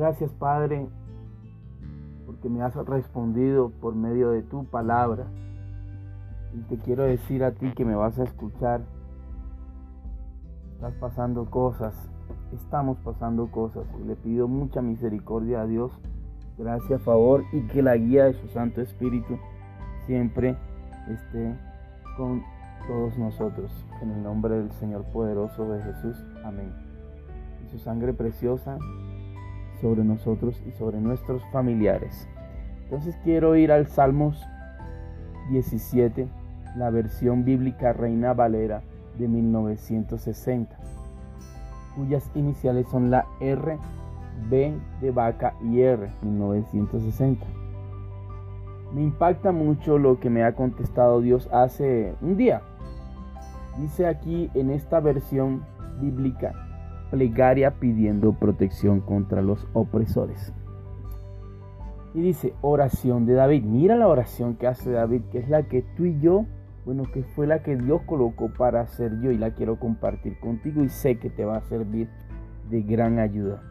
Gracias Padre, porque me has respondido por medio de tu palabra. Y te quiero decir a ti que me vas a escuchar. Estás pasando cosas, estamos pasando cosas y le pido mucha misericordia a Dios, gracias, favor y que la guía de su Santo Espíritu siempre esté con todos nosotros. En el nombre del Señor poderoso de Jesús. Amén. Y su sangre preciosa sobre nosotros y sobre nuestros familiares. Entonces quiero ir al Salmos 17, la versión bíblica Reina Valera de 1960, cuyas iniciales son la R, B de vaca y R, 1960. Me impacta mucho lo que me ha contestado Dios hace un día. Dice aquí en esta versión bíblica, plegaria pidiendo protección contra los opresores. Y dice, oración de David. Mira la oración que hace David, que es la que tú y yo, bueno, que fue la que Dios colocó para hacer yo y la quiero compartir contigo y sé que te va a servir de gran ayuda.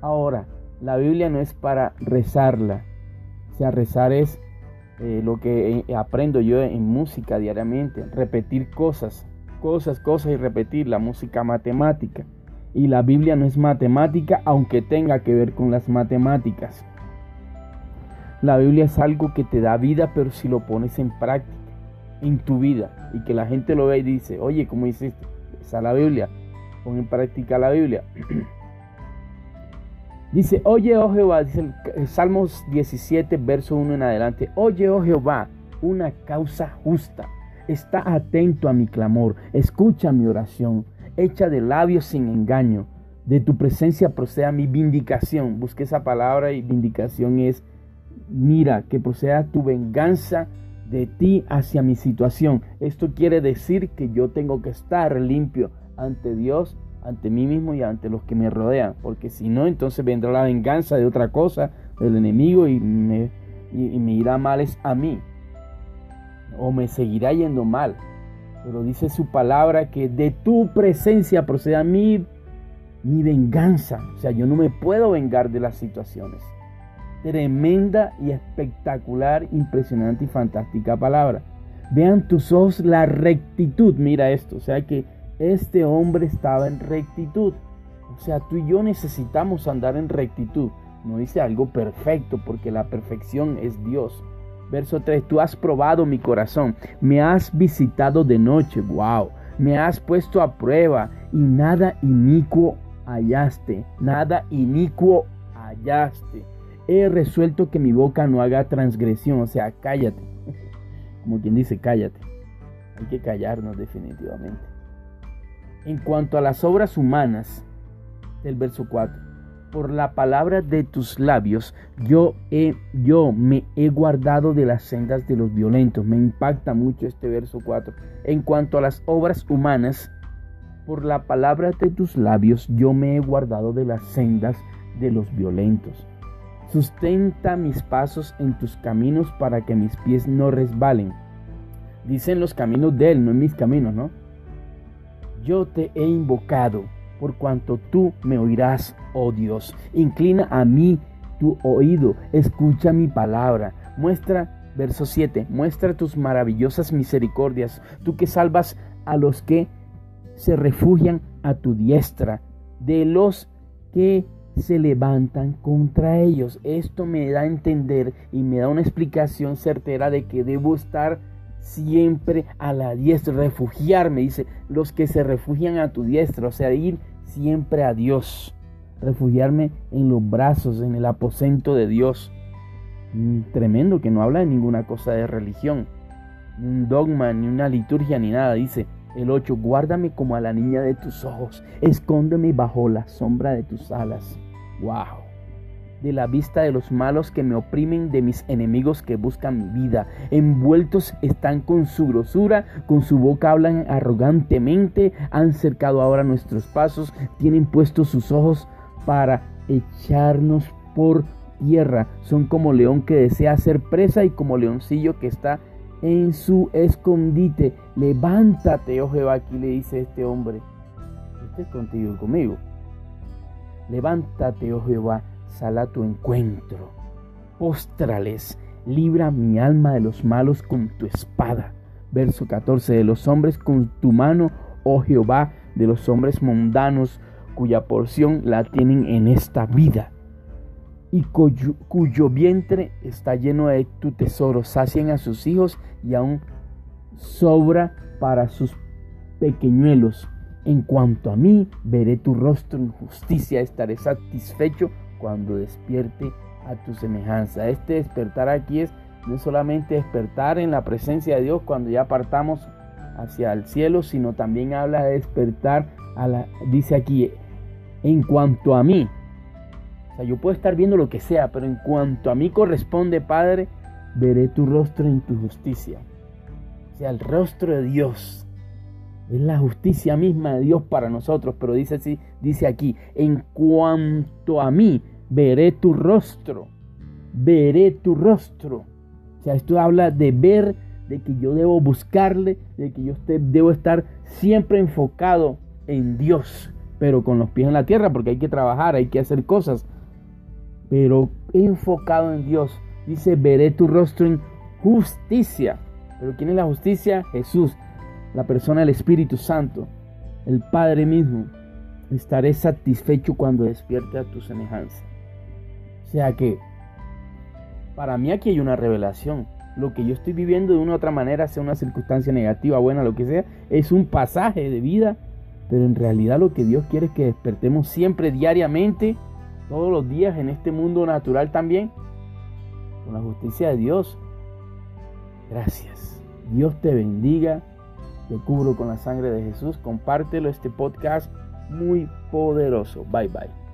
Ahora, la Biblia no es para rezarla. O sea, rezar es eh, lo que eh, aprendo yo en música diariamente, repetir cosas, cosas, cosas y repetir la música matemática. Y la Biblia no es matemática, aunque tenga que ver con las matemáticas. La Biblia es algo que te da vida, pero si lo pones en práctica, en tu vida, y que la gente lo ve y dice, oye, ¿cómo hiciste? Esa es la Biblia. Pon en práctica la Biblia. dice, oye, oh Jehová, dice el Salmos 17, verso 1 en adelante, oye, oh Jehová, una causa justa está atento a mi clamor, escucha mi oración, hecha de labios sin engaño. De tu presencia proceda mi vindicación. Busque esa palabra y vindicación es, mira, que proceda tu venganza de ti hacia mi situación. Esto quiere decir que yo tengo que estar limpio ante Dios, ante mí mismo y ante los que me rodean. Porque si no, entonces vendrá la venganza de otra cosa, del enemigo, y me, y, me irá males a mí o me seguirá yendo mal. Pero dice su palabra que de tu presencia proceda mi, mi venganza. O sea, yo no me puedo vengar de las situaciones. Tremenda y espectacular, impresionante y fantástica palabra. Vean tus ojos la rectitud. Mira esto. O sea que este hombre estaba en rectitud. O sea, tú y yo necesitamos andar en rectitud. No dice algo perfecto porque la perfección es Dios. Verso 3, tú has probado mi corazón, me has visitado de noche, wow, me has puesto a prueba y nada inicuo hallaste, nada inicuo hallaste. He resuelto que mi boca no haga transgresión, o sea, cállate. Como quien dice, cállate. Hay que callarnos definitivamente. En cuanto a las obras humanas, del verso 4, por la palabra de tus labios, yo, he, yo me he guardado de las sendas de los violentos. Me impacta mucho este verso 4. En cuanto a las obras humanas, por la palabra de tus labios, yo me he guardado de las sendas de los violentos. Sustenta mis pasos en tus caminos para que mis pies no resbalen. Dicen los caminos de Él, no en mis caminos, ¿no? Yo te he invocado por cuanto tú me oirás, oh Dios. Inclina a mí tu oído, escucha mi palabra. Muestra, verso 7, muestra tus maravillosas misericordias, tú que salvas a los que se refugian a tu diestra, de los que se levantan contra ellos. Esto me da a entender y me da una explicación certera de que debo estar siempre a la diestra, refugiarme, dice, los que se refugian a tu diestra, o sea, ir siempre a Dios, refugiarme en los brazos, en el aposento de Dios. Mm, tremendo que no habla de ninguna cosa de religión, ni un dogma, ni una liturgia, ni nada. Dice el 8, guárdame como a la niña de tus ojos, escóndeme bajo la sombra de tus alas. ¡Wow! De la vista de los malos que me oprimen, de mis enemigos que buscan mi vida. Envueltos están con su grosura, con su boca hablan arrogantemente, han cercado ahora nuestros pasos, tienen puestos sus ojos para echarnos por tierra. Son como león que desea ser presa y como leoncillo que está en su escondite. Levántate, oh Jehová, aquí le dice este hombre. Esté contigo y conmigo. Levántate, oh Jehová, sal a tu encuentro. Póstrales, libra mi alma de los malos con tu espada. Verso 14, de los hombres con tu mano, oh Jehová, de los hombres mundanos, cuya porción la tienen en esta vida y cuyo, vientre está lleno de tu tesoro, sacien a sus hijos y aún sobra para sus pequeñuelos. En cuanto a mí, veré tu rostro en justicia, estaré satisfecho cuando despierte a tu semejanza. Este despertar aquí es no solamente despertar en la presencia de Dios cuando ya partamos hacia el cielo, sino también habla de despertar a la, dice aquí, en cuanto a mí, yo puedo estar viendo lo que sea, pero en cuanto a mí corresponde, Padre, veré tu rostro en tu justicia. O sea, el rostro de Dios es la justicia misma de Dios para nosotros, pero dice así, dice aquí, en cuanto a mí, veré tu rostro. Veré tu rostro. O sea, esto habla de ver, de que yo debo buscarle, de que yo debo estar siempre enfocado en Dios, pero con los pies en la tierra, porque hay que trabajar, hay que hacer cosas pero enfocado en Dios. Dice, veré tu rostro en justicia. Pero ¿quién es la justicia? Jesús, la persona del Espíritu Santo, el Padre mismo. Estaré satisfecho cuando despierte a tu semejanza. O sea que, para mí aquí hay una revelación. Lo que yo estoy viviendo de una u otra manera, sea una circunstancia negativa, buena, lo que sea, es un pasaje de vida. Pero en realidad lo que Dios quiere es que despertemos siempre, diariamente, todos los días en este mundo natural también, con la justicia de Dios. Gracias. Dios te bendiga. Te cubro con la sangre de Jesús. Compártelo este podcast muy poderoso. Bye bye.